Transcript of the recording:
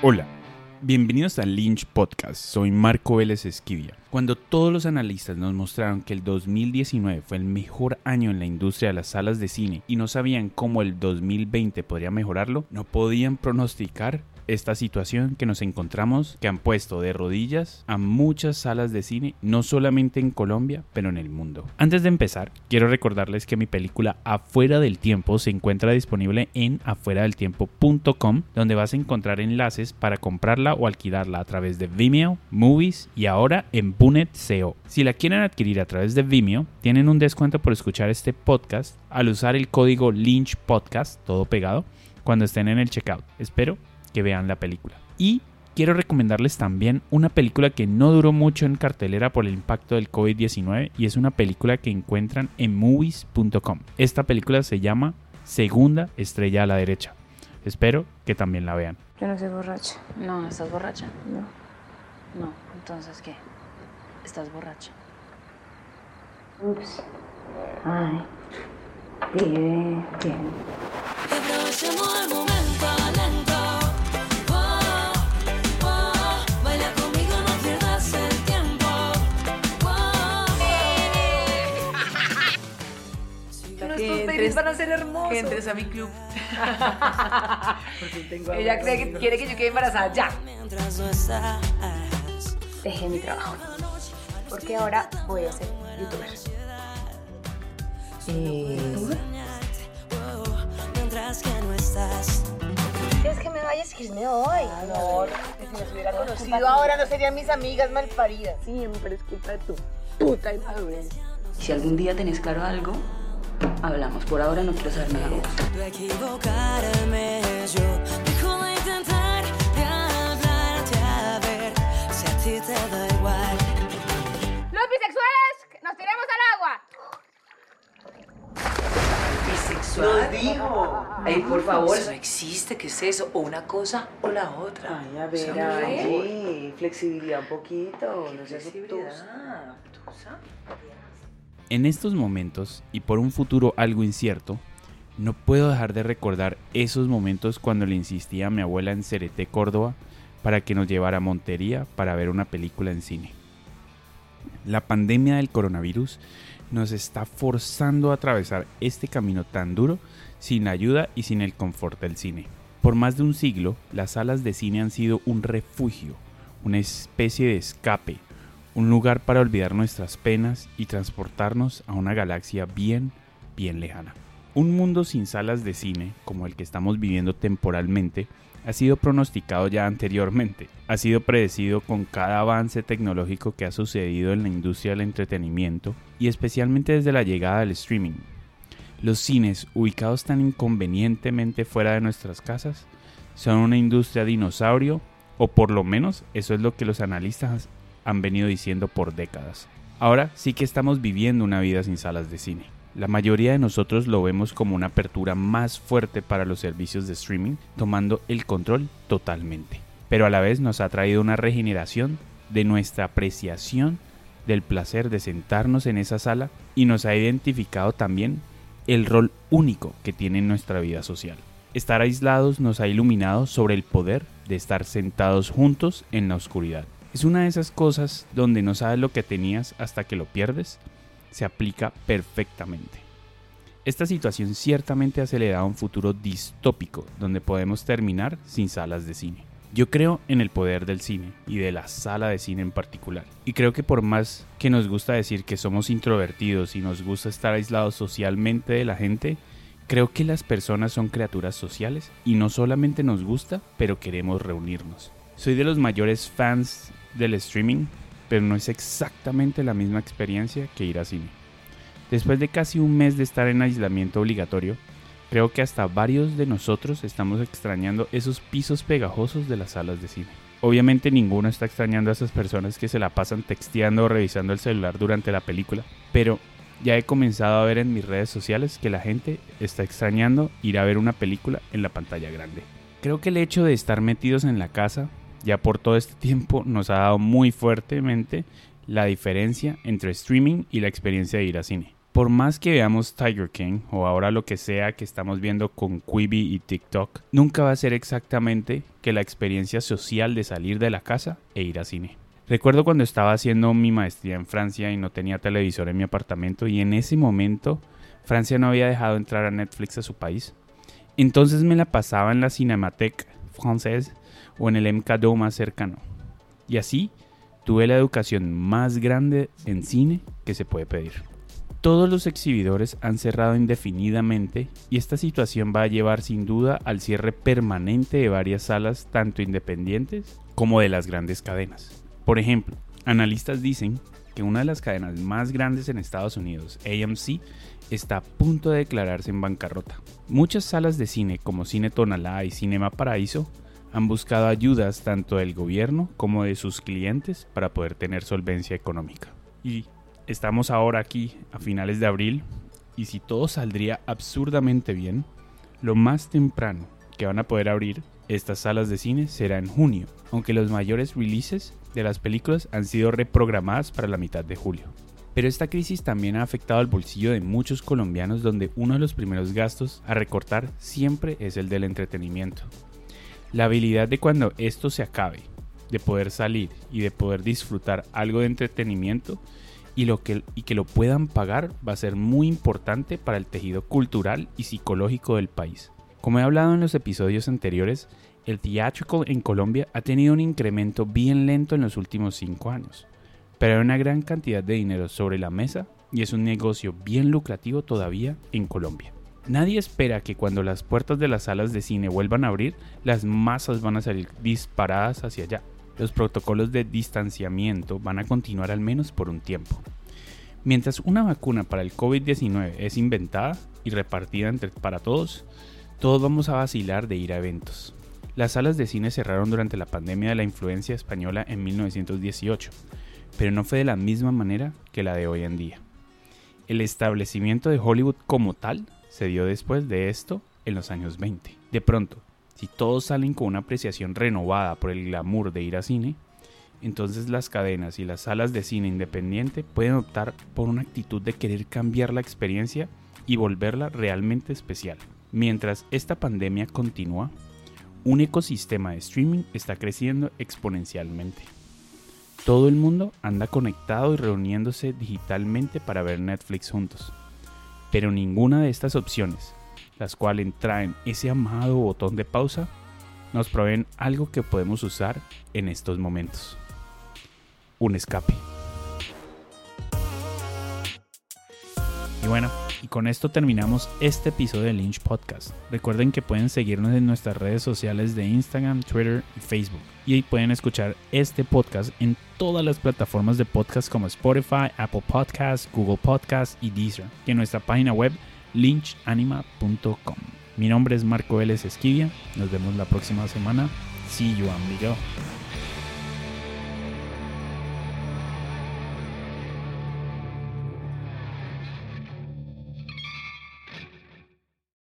Hola, bienvenidos al Lynch Podcast, soy Marco Vélez Esquivia. Cuando todos los analistas nos mostraron que el 2019 fue el mejor año en la industria de las salas de cine y no sabían cómo el 2020 podría mejorarlo, no podían pronosticar esta situación que nos encontramos que han puesto de rodillas a muchas salas de cine, no solamente en Colombia, pero en el mundo. Antes de empezar, quiero recordarles que mi película Afuera del Tiempo se encuentra disponible en afueradeltiempo.com, donde vas a encontrar enlaces para comprarla o alquilarla a través de Vimeo, Movies y ahora en Bunet. Si la quieren adquirir a través de Vimeo, tienen un descuento por escuchar este podcast al usar el código Lynch Podcast, todo pegado, cuando estén en el checkout. Espero que vean la película. Y quiero recomendarles también una película que no duró mucho en cartelera por el impacto del COVID-19 y es una película que encuentran en movies.com. Esta película se llama Segunda Estrella a la Derecha. Espero que también la vean. Yo no soy borracha. No, ¿no estás borracha? No. No, entonces ¿qué? ¿Estás borracha? Ups. Ay. Bien, bien. Aprovechemos el momento Babies van a ser hermosos. Que entres a mi club. Porque tengo Ella cree que quiere que yo quede embarazada ya. no. Dejé mi trabajo. Porque ahora voy a ser youtuber. Mientras que no estás. ¿Quieres que me vayas? Que me voy. Amor, que si nos hubiera conocido ahora no serían mis amigas malparidas. Siempre es culpa de tu puta inmadurez. Si algún día tenés claro algo, hablamos. Por ahora no quiero saber nada si igual. Los bisexuales, nos tiremos al agua. Nos dijo. Ay, por favor. Eso no existe, ¿qué es eso? O una cosa o la otra. Ay, a ver, Angie, flexibilidad un poquito, no seas obtusa. Flexibilidad. En estos momentos, y por un futuro algo incierto, no puedo dejar de recordar esos momentos cuando le insistía a mi abuela en Cereté, Córdoba, para que nos llevara a Montería para ver una película en cine. La pandemia del coronavirus nos está forzando a atravesar este camino tan duro sin ayuda y sin el confort del cine. Por más de un siglo, las salas de cine han sido un refugio, una especie de escape, un lugar para olvidar nuestras penas y transportarnos a una galaxia bien, bien lejana. Un mundo sin salas de cine, como el que estamos viviendo temporalmente, ha sido pronosticado ya anteriormente, ha sido predecido con cada avance tecnológico que ha sucedido en la industria del entretenimiento y especialmente desde la llegada del streaming. Los cines, ubicados tan inconvenientemente fuera de nuestras casas, son una industria dinosaurio, o por lo menos eso es lo que los analistas han venido diciendo por décadas. Ahora sí que estamos viviendo una vida sin salas de cine. La mayoría de nosotros lo vemos como una apertura más fuerte para los servicios de streaming, tomando el control totalmente. Pero a la vez nos ha traído una regeneración de nuestra apreciación del placer de sentarnos en esa sala y nos ha identificado también el rol único que tiene en nuestra vida social. Estar aislados nos ha iluminado sobre el poder de estar sentados juntos en la oscuridad. Es una de esas cosas donde no sabes lo que tenías hasta que lo pierdes. Se aplica perfectamente. Esta situación ciertamente ha acelerado un futuro distópico donde podemos terminar sin salas de cine. Yo creo en el poder del cine y de la sala de cine en particular. Y creo que por más que nos gusta decir que somos introvertidos y nos gusta estar aislados socialmente de la gente, creo que las personas son criaturas sociales y no solamente nos gusta, pero queremos reunirnos. Soy de los mayores fans del streaming, pero no es exactamente la misma experiencia que ir a cine. Después de casi un mes de estar en aislamiento obligatorio, creo que hasta varios de nosotros estamos extrañando esos pisos pegajosos de las salas de cine. Obviamente ninguno está extrañando a esas personas que se la pasan texteando o revisando el celular durante la película, pero ya he comenzado a ver en mis redes sociales que la gente está extrañando ir a ver una película en la pantalla grande. Creo que el hecho de estar metidos en la casa ya por todo este tiempo nos ha dado muy fuertemente la diferencia entre streaming y la experiencia de ir a cine. por más que veamos Tiger King o ahora lo que sea que estamos viendo con Quibi y TikTok, nunca va a ser exactamente que la experiencia social de salir de la casa e ir a cine. Recuerdo cuando estaba haciendo mi maestría en Francia y no tenía televisor en mi apartamento y en ese momento Francia no había dejado entrar a Netflix a su país. Entonces me la pasaba en la Cinémathèque O en el MKDO más cercano. Y así tuve la educación más grande en cine que se puede pedir. Todos los exhibidores han cerrado indefinidamente y esta situación va a llevar sin duda al cierre permanente de varias salas tanto independientes como de las grandes cadenas. Por ejemplo, analistas dicen que una de las cadenas más grandes en Estados Unidos, AMC, está a punto de declararse en bancarrota. Muchas salas de cine como Cine Tonalá y Cinema Paraíso han buscado ayudas tanto del gobierno como de sus clientes para poder tener solvencia económica. Y estamos ahora aquí a finales de abril y si todo saldría absurdamente bien, lo más temprano que van a poder abrir estas salas de cine será en junio, aunque los mayores releases de las películas han sido reprogramadas para la mitad de julio. Pero esta crisis también ha afectado al bolsillo de muchos colombianos donde uno de los primeros gastos a recortar siempre es el del entretenimiento. La habilidad de cuando esto se acabe, de poder salir y de poder disfrutar algo de entretenimiento y, lo que, y que lo puedan pagar va a ser muy importante para el tejido cultural y psicológico del país. Como he hablado en los episodios anteriores, el theatrical en Colombia ha tenido un incremento bien lento en los últimos 5 años, pero hay una gran cantidad de dinero sobre la mesa y es un negocio bien lucrativo todavía en Colombia. Nadie espera que cuando las puertas de las salas de cine vuelvan a abrir, las masas van a salir disparadas hacia allá. Los protocolos de distanciamiento van a continuar al menos por un tiempo. Mientras una vacuna para el COVID-19 es inventada y repartida entre, para todos, todos vamos a vacilar de ir a eventos. Las salas de cine cerraron durante la pandemia de la influencia española en 1918, pero no fue de la misma manera que la de hoy en día. El establecimiento de Hollywood como tal se dio después de esto en los años 20. De pronto, si todos salen con una apreciación renovada por el glamour de ir a cine, entonces las cadenas y las salas de cine independiente pueden optar por una actitud de querer cambiar la experiencia y volverla realmente especial. Mientras esta pandemia continúa, un ecosistema de streaming está creciendo exponencialmente. Todo el mundo anda conectado y reuniéndose digitalmente para ver Netflix juntos. Pero ninguna de estas opciones, las cuales traen ese amado botón de pausa, nos proveen algo que podemos usar en estos momentos. Un escape. Y bueno, y con esto terminamos este episodio de Lynch Podcast. Recuerden que pueden seguirnos en nuestras redes sociales de Instagram, Twitter y Facebook. Y ahí pueden escuchar este podcast en todas las plataformas de podcast como Spotify, Apple Podcasts, Google Podcasts y Deezer. Y en nuestra página web lynchanima.com. Mi nombre es Marco Vélez Esquivia. Nos vemos la próxima semana. See you, amigo.